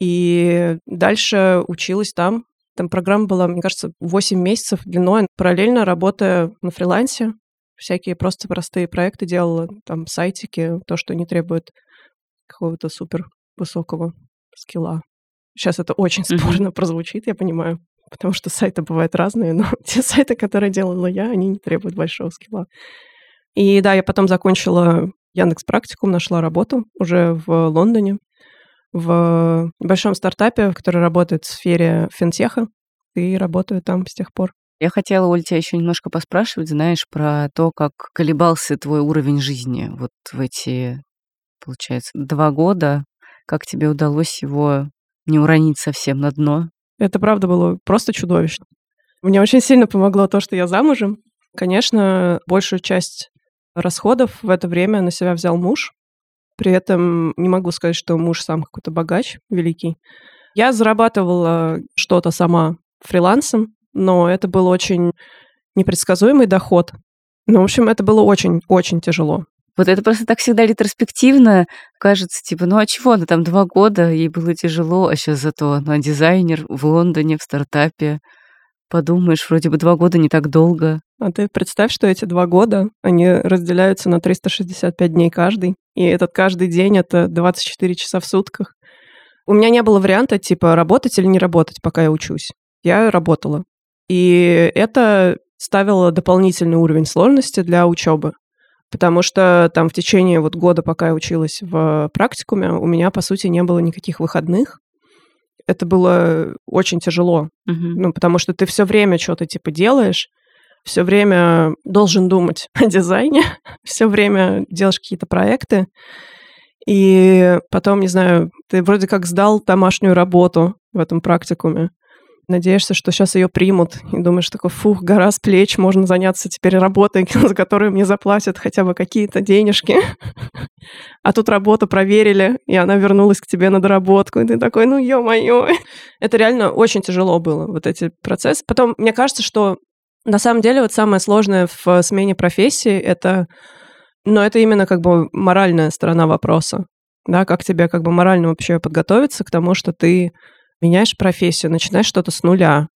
и дальше училась там. Там программа была, мне кажется, 8 месяцев длиной, параллельно работая на фрилансе. Всякие просто простые проекты делала, там сайтики, то, что не требует какого-то супер высокого скилла. Сейчас это очень спорно прозвучит, я понимаю, потому что сайты бывают разные, но те сайты, которые делала я, они не требуют большого скилла. И да, я потом закончила Яндекс Практикум, нашла работу уже в Лондоне, в большом стартапе, который работает в сфере финтеха, и работаю там с тех пор. Я хотела, Оль, тебя еще немножко поспрашивать, знаешь, про то, как колебался твой уровень жизни вот в эти, получается, два года. Как тебе удалось его не уронить совсем на дно? Это правда было просто чудовищно. Мне очень сильно помогло то, что я замужем. Конечно, большую часть расходов в это время на себя взял муж. При этом не могу сказать, что муж сам какой-то богач великий. Я зарабатывала что-то сама фрилансом, но это был очень непредсказуемый доход. Ну, в общем, это было очень-очень тяжело. Вот это просто так всегда ретроспективно кажется, типа, ну а чего, ну там два года, ей было тяжело, а сейчас зато она дизайнер в Лондоне, в стартапе. Подумаешь, вроде бы два года не так долго. А ты представь, что эти два года, они разделяются на 365 дней каждый, и этот каждый день — это 24 часа в сутках. У меня не было варианта, типа, работать или не работать, пока я учусь. Я работала. И это ставило дополнительный уровень сложности для учебы. Потому что там в течение вот года, пока я училась в практикуме, у меня, по сути, не было никаких выходных. Это было очень тяжело. Мгм. Ну, потому что ты все время что-то типа делаешь, все время должен думать о дизайне, все время делаешь какие-то проекты, и потом, не знаю, ты вроде как сдал домашнюю работу в этом практикуме, надеешься, что сейчас ее примут, и думаешь такой, фух, гора с плеч, можно заняться теперь работой, за которую мне заплатят хотя бы какие-то денежки. А тут работу проверили, и она вернулась к тебе на доработку, и ты такой, ну ё-моё. Это реально очень тяжело было, вот эти процессы. Потом, мне кажется, что на самом деле вот самое сложное в смене профессии — это, ну, это именно как бы моральная сторона вопроса. Да, как тебе как бы морально вообще подготовиться к тому, что ты меняешь профессию, начинаешь что-то с нуля.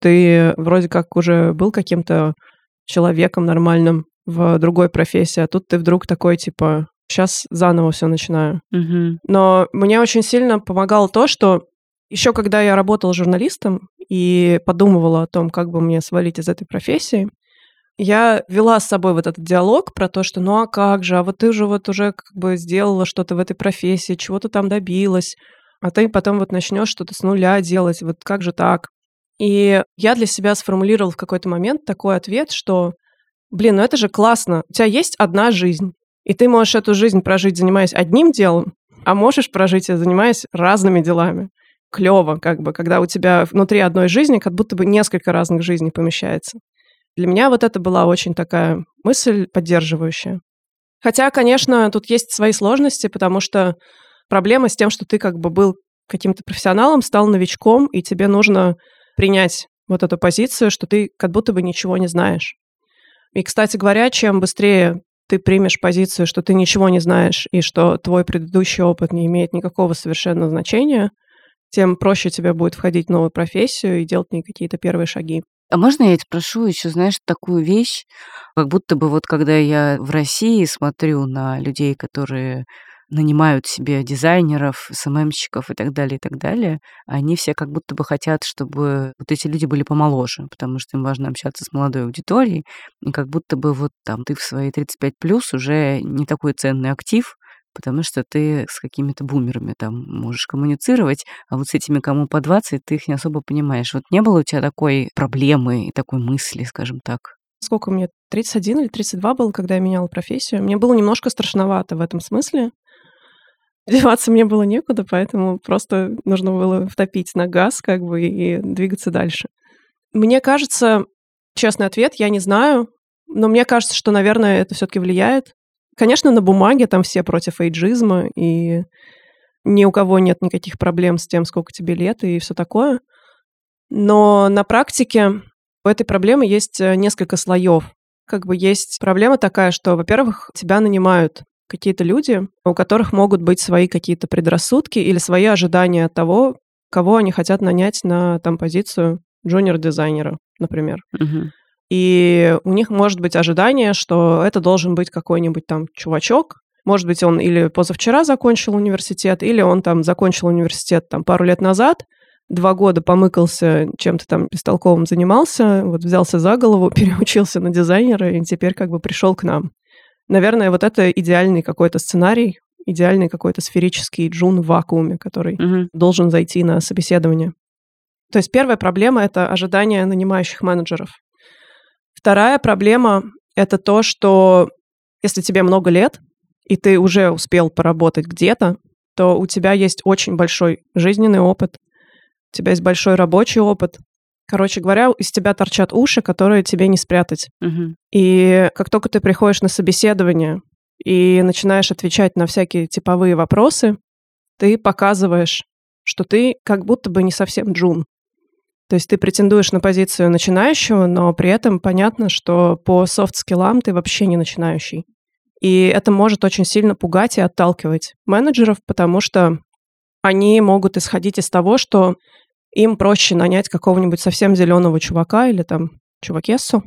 Ты вроде как уже был каким-то человеком нормальным в другой профессии, а тут ты вдруг такой, типа, сейчас заново все начинаю. Мгм. Но мне очень сильно помогало то, что еще когда я работала журналистом и подумывала о том, как бы мне свалить из этой профессии, я вела с собой вот этот диалог про то, что ну а как же, а вот ты же вот уже как бы сделала что-то в этой профессии, чего ты там добилась, а ты потом вот начнешь что-то с нуля делать, вот как же так? И я для себя сформулировала в какой-то момент такой ответ, что, блин, ну это же классно, у тебя есть одна жизнь, и ты можешь эту жизнь прожить, занимаясь одним делом, а можешь прожить, занимаясь разными делами. Клево, как бы, когда у тебя внутри одной жизни как будто бы несколько разных жизней помещается. Для меня вот это была очень такая мысль поддерживающая. Хотя, конечно, тут есть свои сложности, потому что проблема с тем, что ты как бы был каким-то профессионалом, стал новичком, и тебе нужно принять вот эту позицию, что ты как будто бы ничего не знаешь. И, кстати говоря, чем быстрее ты примешь позицию, что ты ничего не знаешь и что твой предыдущий опыт не имеет никакого совершенно значения, тем проще тебе будет входить в новую профессию и делать не какие-то первые шаги. А можно я спрошу еще, знаешь, такую вещь, как будто бы вот когда я в России смотрю на людей, которые нанимают себе дизайнеров, СММщиков и так далее, и так далее, они все как будто бы хотят, чтобы вот эти люди были помоложе, потому что им важно общаться с молодой аудиторией, и как будто бы вот там ты в свои 35 плюс уже не такой ценный актив, потому что ты с какими-то бумерами там можешь коммуницировать, а вот с этими, кому по 20, ты их не особо понимаешь. Вот не было у тебя такой проблемы и такой мысли, скажем так? Сколько мне? 31 или 32 было, когда я меняла профессию. Мне было немножко страшновато в этом смысле. Деваться мне было некуда, поэтому просто нужно было втопить на газ как бы и двигаться дальше. Мне кажется, честный ответ, я не знаю, но мне кажется, что, наверное, это все-таки влияет. Конечно, на бумаге там все против эйджизма, и ни у кого нет никаких проблем с тем, сколько тебе лет и все такое. Но на практике у этой проблемы есть э, несколько слоев. Как бы есть проблема такая, что, во-первых, тебя нанимают какие-то люди, у которых могут быть свои какие-то предрассудки или свои ожидания от того, кого они хотят нанять на там позицию джуниор-дизайнера, например. Мгм. И у них может быть ожидание, что это должен быть какой-нибудь там чувачок. Может быть, он или позавчера закончил университет, или он там закончил университет там пару лет назад, два года помыкался, чем-то там бестолковым занимался, вот взялся за голову, переучился на дизайнера и теперь как бы пришел к нам. Наверное, вот это идеальный какой-то сценарий, идеальный какой-то сферический джун в вакууме, который Мгм. должен зайти на собеседование. То есть первая проблема — это ожидание нанимающих менеджеров. Вторая проблема — это то, что если тебе много лет, и ты уже успел поработать где-то, то у тебя есть очень большой жизненный опыт, у тебя есть большой рабочий опыт. Короче говоря, из тебя торчат уши, которые тебе не спрятать. Мгм. И как только ты приходишь на собеседование и начинаешь отвечать на всякие типовые вопросы, ты показываешь, что ты как будто бы не совсем джун. То есть ты претендуешь на позицию начинающего, но при этом понятно, что по софт-скиллам ты вообще не начинающий. И это может очень сильно пугать и отталкивать менеджеров, потому что они могут исходить из того, что им проще нанять какого-нибудь совсем зеленого чувака или там чувакессу,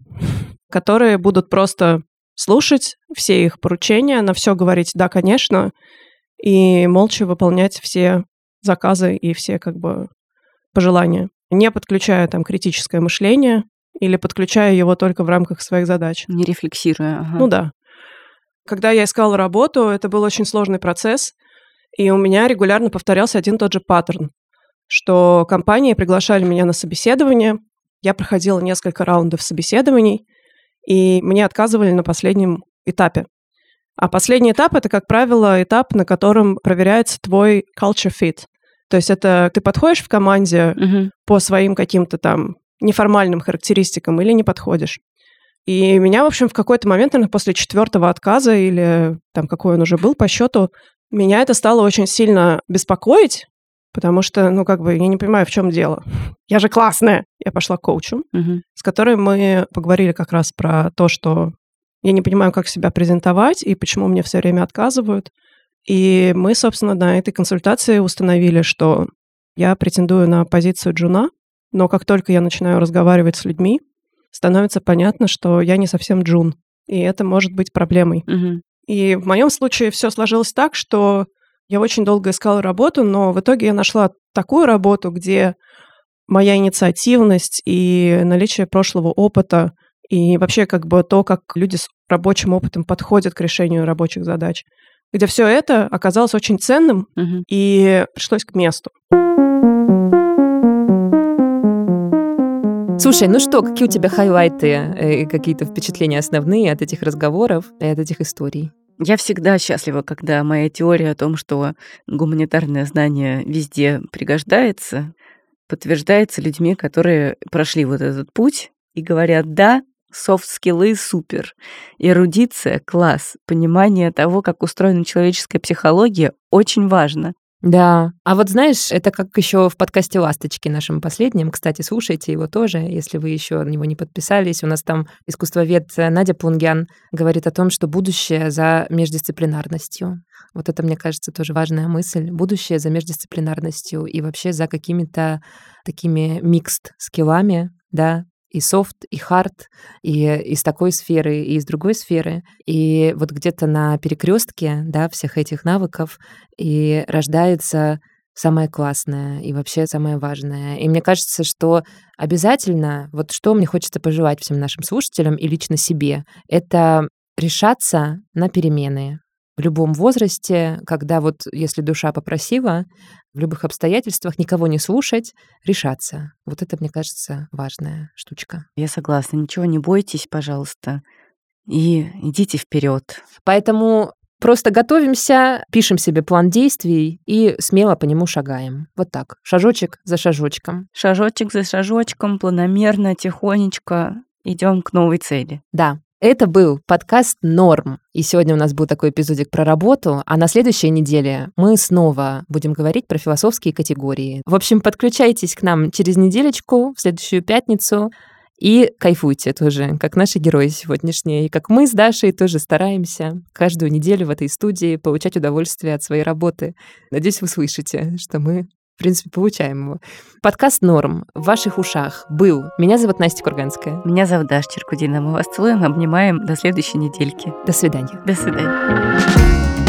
которые будут просто слушать все их поручения, на все говорить «да, конечно», и молча выполнять все заказы и все как бы пожелания, не подключая там критическое мышление или подключая его только в рамках своих задач. Не рефлексируя. ага. Ну да. Когда я искала работу, это был очень сложный процесс, и у меня регулярно повторялся один и тот же паттерн, что компании приглашали меня на собеседование, я проходила несколько раундов собеседований, и мне отказывали на последнем этапе. А последний этап — это, как правило, этап, на котором проверяется твой culture fit. То есть это ты подходишь в команде Мгм. по своим каким-то там неформальным характеристикам или не подходишь. И меня, в общем, в какой-то момент, наверное, после четвертого отказа или там какой он уже был по счету, меня это стало очень сильно беспокоить, потому что, ну, как бы, я не понимаю, в чем дело. Я же классная. Я пошла к коучу, Мгм. с которой мы поговорили как раз про то, что я не понимаю, как себя презентовать и почему мне все время отказывают. И мы, собственно, на этой консультации установили, что я претендую на позицию джуна, но как только я начинаю разговаривать с людьми, становится понятно, что я не совсем джун, и это может быть проблемой. Мгм. И в моем случае все сложилось так, что я очень долго искала работу, но в итоге я нашла такую работу, где моя инициативность и наличие прошлого опыта и вообще как бы то, как люди с рабочим опытом подходят к решению рабочих задач, где все это оказалось очень ценным Мгм. и пришлось к месту. Слушай, ну что, какие у тебя хайлайты э, и какие-то впечатления основные от этих разговоров и от этих историй? Я всегда счастлива, когда моя теория о том, что гуманитарное знание везде пригождается, подтверждается людьми, которые прошли вот этот путь и говорят, да, софт-скиллы супер, эрудиция класс, понимание того, как устроена человеческая психология очень важно. Да. А вот знаешь, это как еще в подкасте «Ласточки» нашем последнем. Кстати, слушайте его тоже, если вы еще на него не подписались. У нас там искусствовед Надя Пунгян говорит о том, что будущее за междисциплинарностью. Вот это, мне кажется, тоже важная мысль. Будущее за междисциплинарностью и вообще за какими-то такими микст скиллами, да, и софт, и хард, и из такой сферы, и из другой сферы. И вот где-то на перекрестке да, всех этих навыков и рождается самое классное и вообще самое важное. И мне кажется, что обязательно, вот что мне хочется пожелать всем нашим слушателям и лично себе, это решаться на перемены, в любом возрасте, когда вот если душа попросила, в любых обстоятельствах никого не слушать, решаться. Вот это, мне кажется, важная штучка. Я согласна. Ничего не бойтесь, пожалуйста, и идите вперед. Поэтому просто готовимся, пишем себе план действий и смело по нему шагаем. Вот так, шажочек за шажочком. Шажочек за шажочком, планомерно, тихонечко идем к новой цели. Да, это был подкаст «Норм». И сегодня у нас был такой эпизодик про работу, а на следующей неделе мы снова будем говорить про философские категории. В общем, подключайтесь к нам через неделечку, в следующую пятницу, и кайфуйте тоже, как наши герои сегодняшние. И как мы с Дашей тоже стараемся каждую неделю в этой студии получать удовольствие от своей работы. Надеюсь, вы слышите, что мы в принципе, получаем его. Подкаст «Норм» в ваших ушах был. Меня зовут Настя Курганская. Меня зовут Даша Черкудина. Мы вас целуем, обнимаем. До следующей недельки. До свидания. До свидания.